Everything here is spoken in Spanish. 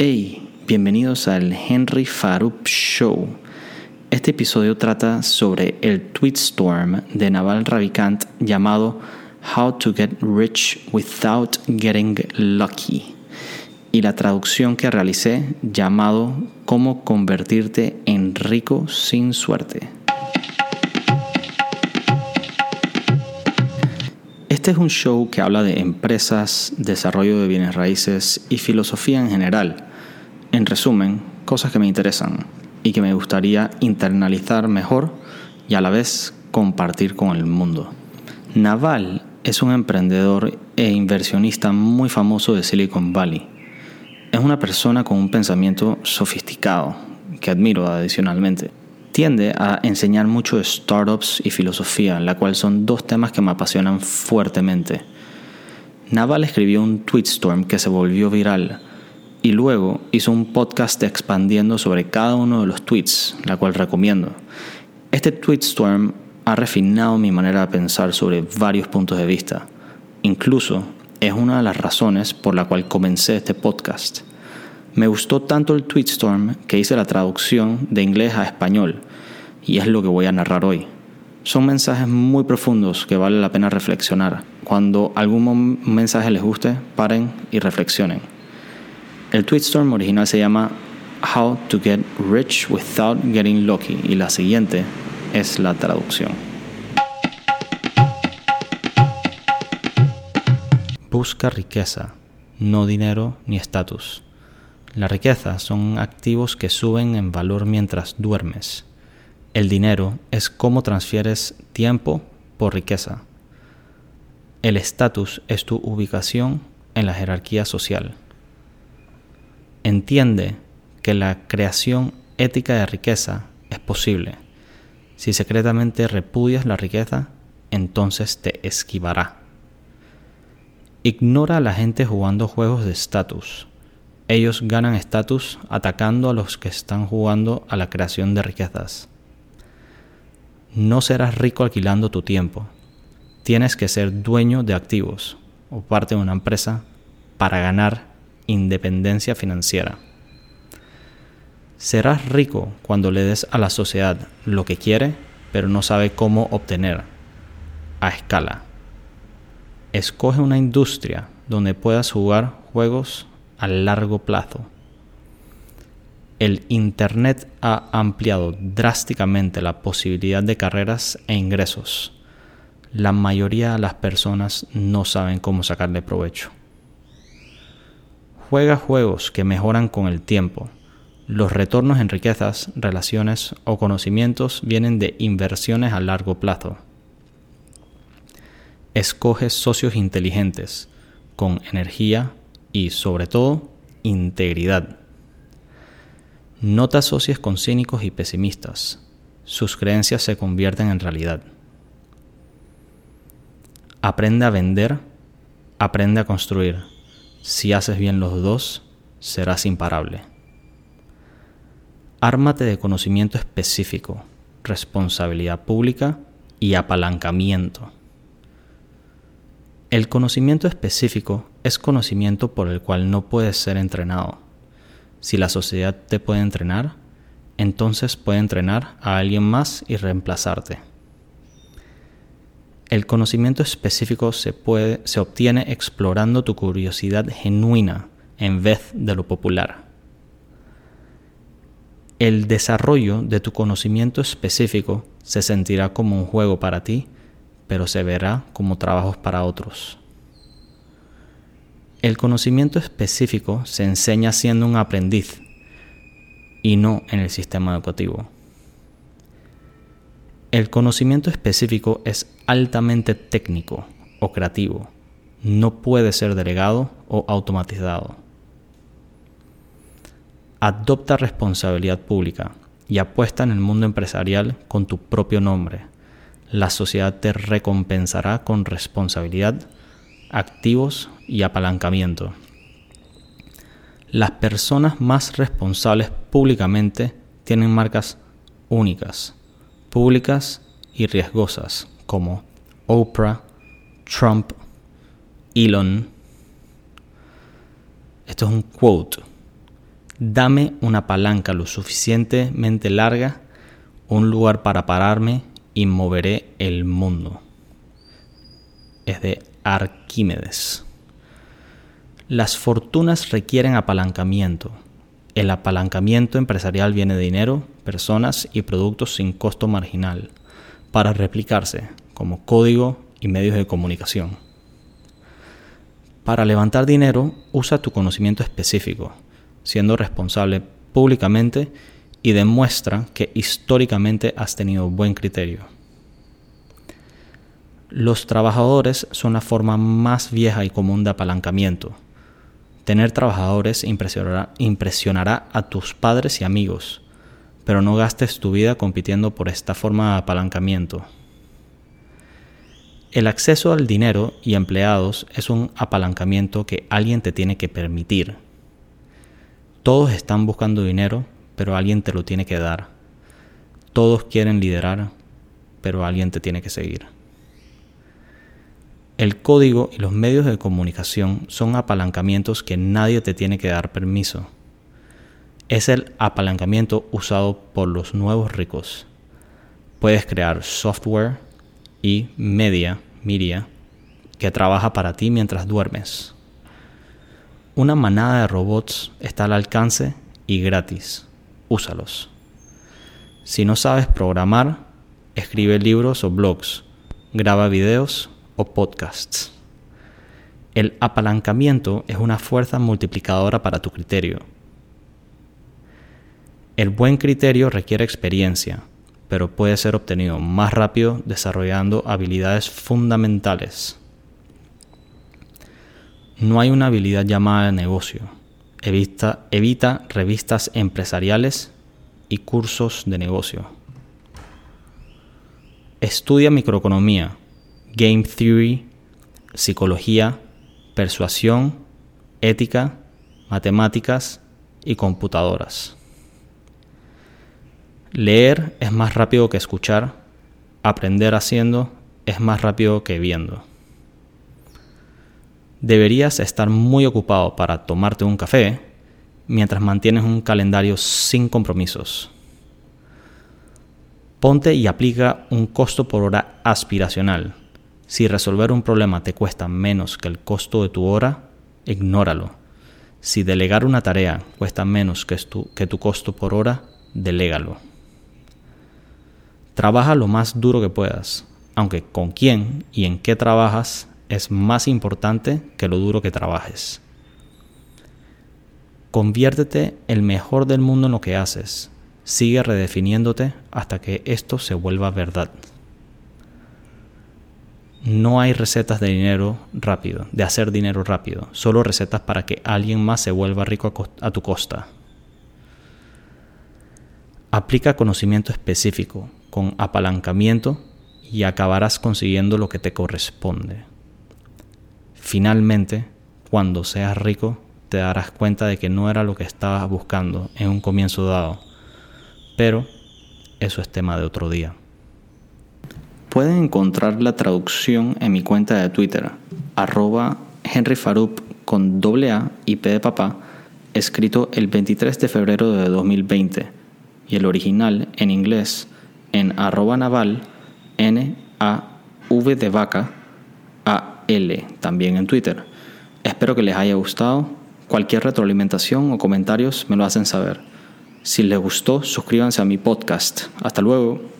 Hey, bienvenidos al Henry Farup Show. Este episodio trata sobre el tweetstorm de Naval Ravikant llamado How to Get Rich Without Getting Lucky y la traducción que realicé llamado Cómo convertirte en rico sin suerte. Este es un show que habla de empresas, desarrollo de bienes raíces y filosofía en general en resumen, cosas que me interesan y que me gustaría internalizar mejor y a la vez compartir con el mundo. Naval es un emprendedor e inversionista muy famoso de Silicon Valley. Es una persona con un pensamiento sofisticado, que admiro adicionalmente. Tiende a enseñar mucho de startups y filosofía, la cual son dos temas que me apasionan fuertemente. Naval escribió un tweetstorm que se volvió viral y luego hizo un podcast expandiendo sobre cada uno de los tweets, la cual recomiendo. Este tweetstorm ha refinado mi manera de pensar sobre varios puntos de vista. Incluso es una de las razones por la cual comencé este podcast. Me gustó tanto el tweetstorm que hice la traducción de inglés a español y es lo que voy a narrar hoy. Son mensajes muy profundos que vale la pena reflexionar. Cuando algún mensaje les guste, paren y reflexionen. El tweetstorm original se llama How to Get Rich Without Getting Lucky y la siguiente es la traducción. Busca riqueza, no dinero ni estatus. La riqueza son activos que suben en valor mientras duermes. El dinero es cómo transfieres tiempo por riqueza. El estatus es tu ubicación en la jerarquía social. Entiende que la creación ética de riqueza es posible. Si secretamente repudias la riqueza, entonces te esquivará. Ignora a la gente jugando juegos de estatus. Ellos ganan estatus atacando a los que están jugando a la creación de riquezas. No serás rico alquilando tu tiempo. Tienes que ser dueño de activos o parte de una empresa para ganar independencia financiera. Serás rico cuando le des a la sociedad lo que quiere, pero no sabe cómo obtener a escala. Escoge una industria donde puedas jugar juegos a largo plazo. El Internet ha ampliado drásticamente la posibilidad de carreras e ingresos. La mayoría de las personas no saben cómo sacarle provecho. Juega juegos que mejoran con el tiempo. Los retornos en riquezas, relaciones o conocimientos vienen de inversiones a largo plazo. Escoge socios inteligentes, con energía y, sobre todo, integridad. No te asocies con cínicos y pesimistas. Sus creencias se convierten en realidad. Aprende a vender, aprende a construir si haces bien los dos, serás imparable. Ármate de conocimiento específico, responsabilidad pública y apalancamiento. El conocimiento específico es conocimiento por el cual no puedes ser entrenado. Si la sociedad te puede entrenar, entonces puede entrenar a alguien más y reemplazarte. El conocimiento específico se, puede, se obtiene explorando tu curiosidad genuina en vez de lo popular. El desarrollo de tu conocimiento específico se sentirá como un juego para ti, pero se verá como trabajos para otros. El conocimiento específico se enseña siendo un aprendiz y no en el sistema educativo. El conocimiento específico es altamente técnico o creativo. No puede ser delegado o automatizado. Adopta responsabilidad pública y apuesta en el mundo empresarial con tu propio nombre. La sociedad te recompensará con responsabilidad, activos y apalancamiento. Las personas más responsables públicamente tienen marcas únicas públicas y riesgosas como Oprah, Trump, Elon. Esto es un quote. Dame una palanca lo suficientemente larga, un lugar para pararme y moveré el mundo. Es de Arquímedes. Las fortunas requieren apalancamiento. El apalancamiento empresarial viene de dinero, personas y productos sin costo marginal para replicarse como código y medios de comunicación. Para levantar dinero, usa tu conocimiento específico, siendo responsable públicamente y demuestra que históricamente has tenido buen criterio. Los trabajadores son la forma más vieja y común de apalancamiento Tener trabajadores impresionará, impresionará a tus padres y amigos, pero no gastes tu vida compitiendo por esta forma de apalancamiento. El acceso al dinero y empleados es un apalancamiento que alguien te tiene que permitir. Todos están buscando dinero, pero alguien te lo tiene que dar. Todos quieren liderar, pero alguien te tiene que seguir. El código y los medios de comunicación son apalancamientos que nadie te tiene que dar permiso. Es el apalancamiento usado por los nuevos ricos. Puedes crear software y media, media, que trabaja para ti mientras duermes. Una manada de robots está al alcance y gratis. Úsalos. Si no sabes programar, escribe libros o blogs, graba videos o podcasts. El apalancamiento es una fuerza multiplicadora para tu criterio. El buen criterio requiere experiencia, pero puede ser obtenido más rápido desarrollando habilidades fundamentales. No hay una habilidad llamada negocio. Evita, evita revistas empresariales y cursos de negocio. Estudia microeconomía, game theory, psicología, persuasión, ética, matemáticas y computadoras. Leer es más rápido que escuchar, aprender haciendo es más rápido que viendo. Deberías estar muy ocupado para tomarte un café mientras mantienes un calendario sin compromisos. Ponte y aplica un costo por hora aspiracional si resolver un problema te cuesta menos que el costo de tu hora, ignóralo. Si delegar una tarea cuesta menos que tu, que tu costo por hora, delégalo. Trabaja lo más duro que puedas, aunque con quién y en qué trabajas es más importante que lo duro que trabajes. Conviértete el mejor del mundo en lo que haces. Sigue redefiniéndote hasta que esto se vuelva verdad no hay recetas de dinero rápido, de hacer dinero rápido, solo recetas para que alguien más se vuelva rico a, tu costa. Aplica conocimiento específico con apalancamiento y acabarás consiguiendo lo que te corresponde. Finalmente, cuando seas rico, te darás cuenta de que no era lo que estabas buscando en un comienzo dado, pero eso es tema de otro día. Pueden encontrar la traducción en mi cuenta de Twitter, arroba henryfarup con doble A y P de papá, escrito el 23 de febrero de 2020, y el original en inglés en arroba naval, N A V de vaca, A L, también en Twitter. Espero que les haya gustado. Cualquier retroalimentación o comentarios me lo hacen saber. Si les gustó, suscríbanse a mi podcast. Hasta luego.